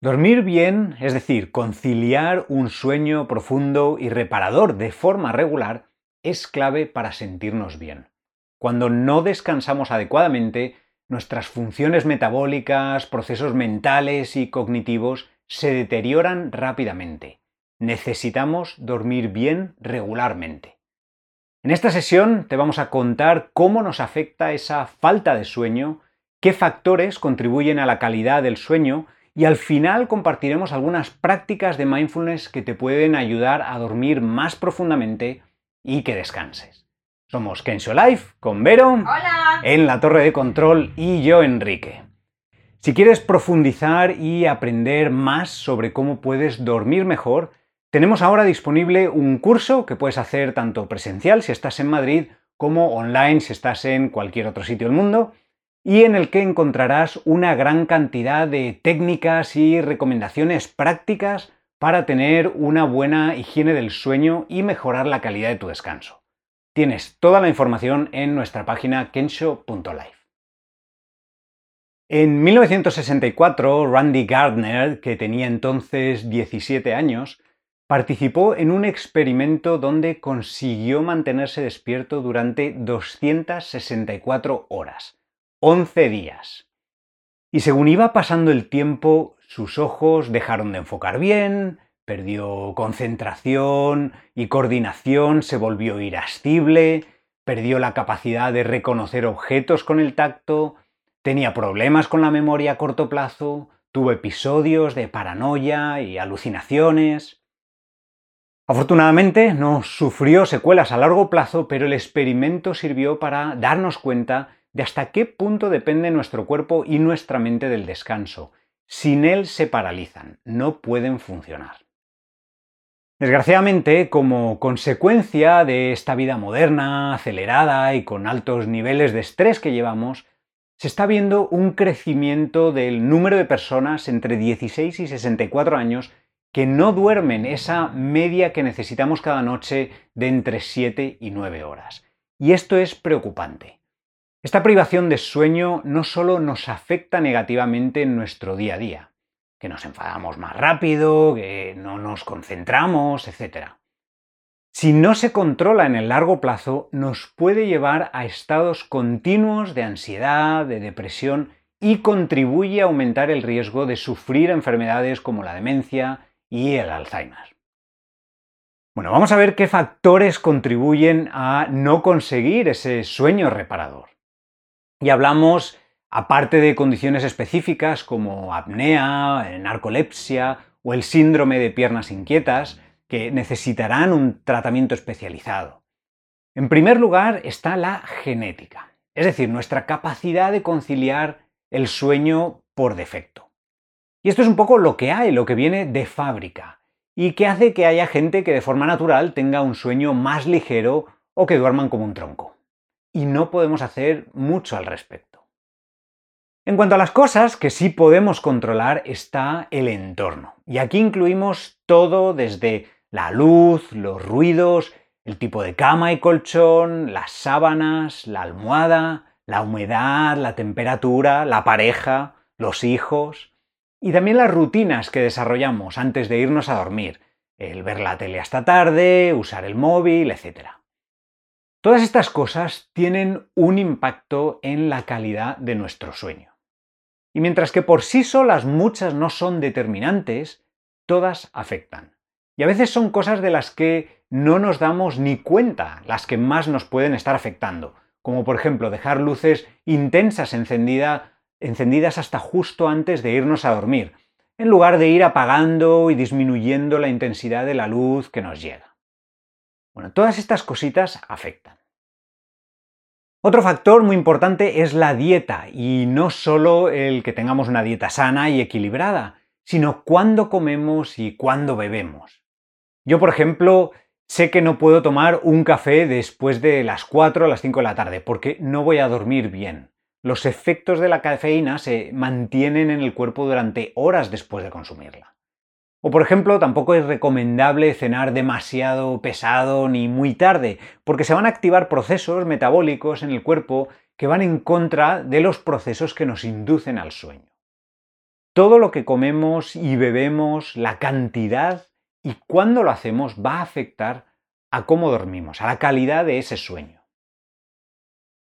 Dormir bien, es decir, conciliar un sueño profundo y reparador de forma regular, es clave para sentirnos bien. Cuando no descansamos adecuadamente, nuestras funciones metabólicas, procesos mentales y cognitivos se deterioran rápidamente. Necesitamos dormir bien regularmente. En esta sesión te vamos a contar cómo nos afecta esa falta de sueño, qué factores contribuyen a la calidad del sueño y al final compartiremos algunas prácticas de mindfulness que te pueden ayudar a dormir más profundamente y que descanses. Somos Kensho Life con Vero en la torre de control y yo Enrique. Si quieres profundizar y aprender más sobre cómo puedes dormir mejor, tenemos ahora disponible un curso que puedes hacer tanto presencial si estás en Madrid como online si estás en cualquier otro sitio del mundo y en el que encontrarás una gran cantidad de técnicas y recomendaciones prácticas para tener una buena higiene del sueño y mejorar la calidad de tu descanso. Tienes toda la información en nuestra página kensho.life. En 1964, Randy Gardner, que tenía entonces 17 años, participó en un experimento donde consiguió mantenerse despierto durante 264 horas 11 días. Y según iba pasando el tiempo, sus ojos dejaron de enfocar bien, perdió concentración y coordinación, se volvió irascible, perdió la capacidad de reconocer objetos con el tacto, tenía problemas con la memoria a corto plazo, tuvo episodios de paranoia y alucinaciones. Afortunadamente no sufrió secuelas a largo plazo, pero el experimento sirvió para darnos cuenta de hasta qué punto depende nuestro cuerpo y nuestra mente del descanso. Sin él se paralizan, no pueden funcionar. Desgraciadamente, como consecuencia de esta vida moderna, acelerada y con altos niveles de estrés que llevamos, se está viendo un crecimiento del número de personas entre 16 y 64 años que no duermen esa media que necesitamos cada noche de entre 7 y 9 horas. Y esto es preocupante. Esta privación de sueño no solo nos afecta negativamente en nuestro día a día, que nos enfadamos más rápido, que no nos concentramos, etc. Si no se controla en el largo plazo, nos puede llevar a estados continuos de ansiedad, de depresión y contribuye a aumentar el riesgo de sufrir enfermedades como la demencia y el Alzheimer. Bueno, vamos a ver qué factores contribuyen a no conseguir ese sueño reparador. Y hablamos, aparte de condiciones específicas como apnea, narcolepsia o el síndrome de piernas inquietas, que necesitarán un tratamiento especializado. En primer lugar está la genética, es decir, nuestra capacidad de conciliar el sueño por defecto. Y esto es un poco lo que hay, lo que viene de fábrica, y que hace que haya gente que de forma natural tenga un sueño más ligero o que duerman como un tronco y no podemos hacer mucho al respecto. En cuanto a las cosas que sí podemos controlar está el entorno. Y aquí incluimos todo desde la luz, los ruidos, el tipo de cama y colchón, las sábanas, la almohada, la humedad, la temperatura, la pareja, los hijos y también las rutinas que desarrollamos antes de irnos a dormir, el ver la tele hasta tarde, usar el móvil, etc. Todas estas cosas tienen un impacto en la calidad de nuestro sueño. Y mientras que por sí solas muchas no son determinantes, todas afectan. Y a veces son cosas de las que no nos damos ni cuenta las que más nos pueden estar afectando, como por ejemplo dejar luces intensas encendidas hasta justo antes de irnos a dormir, en lugar de ir apagando y disminuyendo la intensidad de la luz que nos llega. Bueno, todas estas cositas afectan. Otro factor muy importante es la dieta, y no solo el que tengamos una dieta sana y equilibrada, sino cuándo comemos y cuándo bebemos. Yo, por ejemplo, sé que no puedo tomar un café después de las 4 o las 5 de la tarde, porque no voy a dormir bien. Los efectos de la cafeína se mantienen en el cuerpo durante horas después de consumirla. O por ejemplo, tampoco es recomendable cenar demasiado pesado ni muy tarde, porque se van a activar procesos metabólicos en el cuerpo que van en contra de los procesos que nos inducen al sueño. todo lo que comemos y bebemos, la cantidad y cuándo lo hacemos va a afectar a cómo dormimos, a la calidad de ese sueño.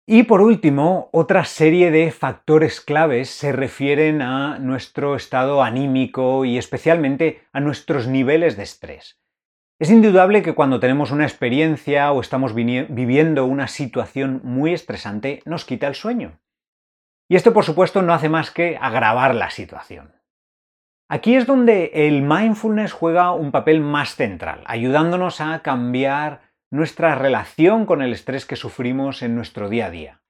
Y por último, otra serie de factores claves se refieren a nuestro estado anímico y especialmente a nuestros niveles de estrés. Es indudable que cuando tenemos una experiencia o estamos viviendo una situación muy estresante nos quita el sueño. Y esto por supuesto no hace más que agravar la situación. Aquí es donde el mindfulness juega un papel más central, ayudándonos a cambiar nuestra relación con el estrés que sufrimos en nuestro día a día,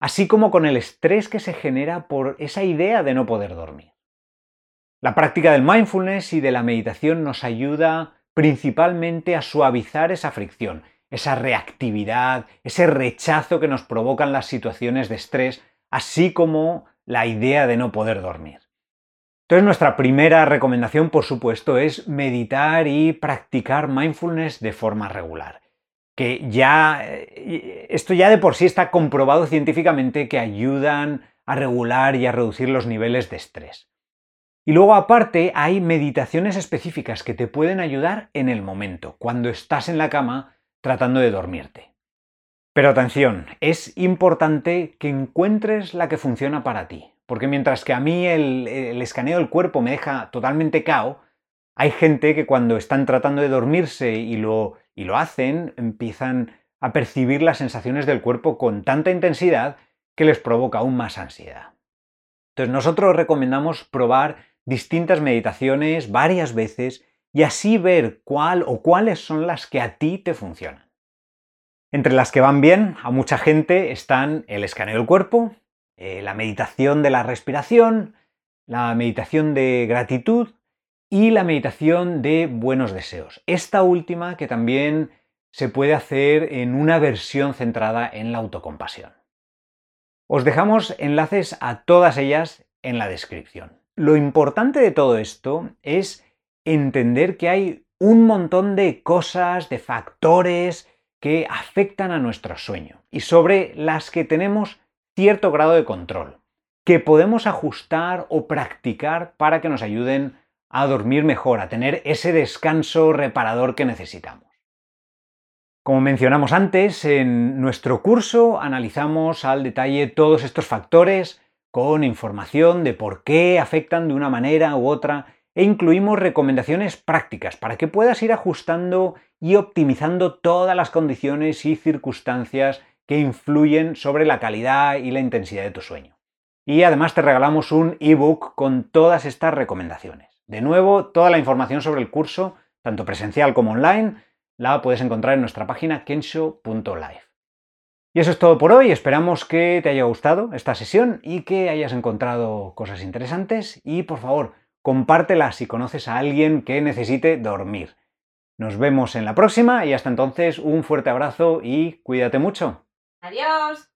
así como con el estrés que se genera por esa idea de no poder dormir. La práctica del mindfulness y de la meditación nos ayuda principalmente a suavizar esa fricción, esa reactividad, ese rechazo que nos provocan las situaciones de estrés, así como la idea de no poder dormir. Entonces nuestra primera recomendación, por supuesto, es meditar y practicar mindfulness de forma regular. Que ya, eh, esto ya de por sí está comprobado científicamente que ayudan a regular y a reducir los niveles de estrés. Y luego aparte hay meditaciones específicas que te pueden ayudar en el momento, cuando estás en la cama tratando de dormirte. Pero atención, es importante que encuentres la que funciona para ti. Porque mientras que a mí el, escaneo del cuerpo me deja totalmente cao, hay gente que cuando están tratando de dormirse y lo, y lo hacen, empiezan a percibir las sensaciones del cuerpo con tanta intensidad que les provoca aún más ansiedad. Entonces nosotros recomendamos probar distintas meditaciones varias veces y así ver cuál o cuáles son las que a ti te funcionan. Entre las que van bien a mucha gente están el escaneo del cuerpo, eh, la meditación de la respiración, la meditación de gratitud y la meditación de buenos deseos. Esta última que también se puede hacer en una versión centrada en la autocompasión. Os dejamos enlaces a todas ellas en la descripción. Lo importante de todo esto es entender que hay un montón de cosas, de factores que afectan a nuestro sueño y sobre las que tenemos cierto grado de control, que podemos ajustar o practicar para que nos ayuden a dormir mejor, a tener ese descanso reparador que necesitamos. Como mencionamos antes, en nuestro curso analizamos al detalle todos estos factores con información de por qué afectan de una manera u otra e incluimos recomendaciones prácticas para que puedas ir ajustando y optimizando todas las condiciones y circunstancias que influyen sobre la calidad y la intensidad de tu sueño. Y además te regalamos un ebook con todas estas recomendaciones. De nuevo, toda la información sobre el curso, tanto presencial como online, la puedes encontrar en nuestra página kensho.live. Y eso es todo por hoy, esperamos que te haya gustado esta sesión y que hayas encontrado cosas interesantes y por favor, compártela si conoces a alguien que necesite dormir. Nos vemos en la próxima y hasta entonces un fuerte abrazo y cuídate mucho. Adiós.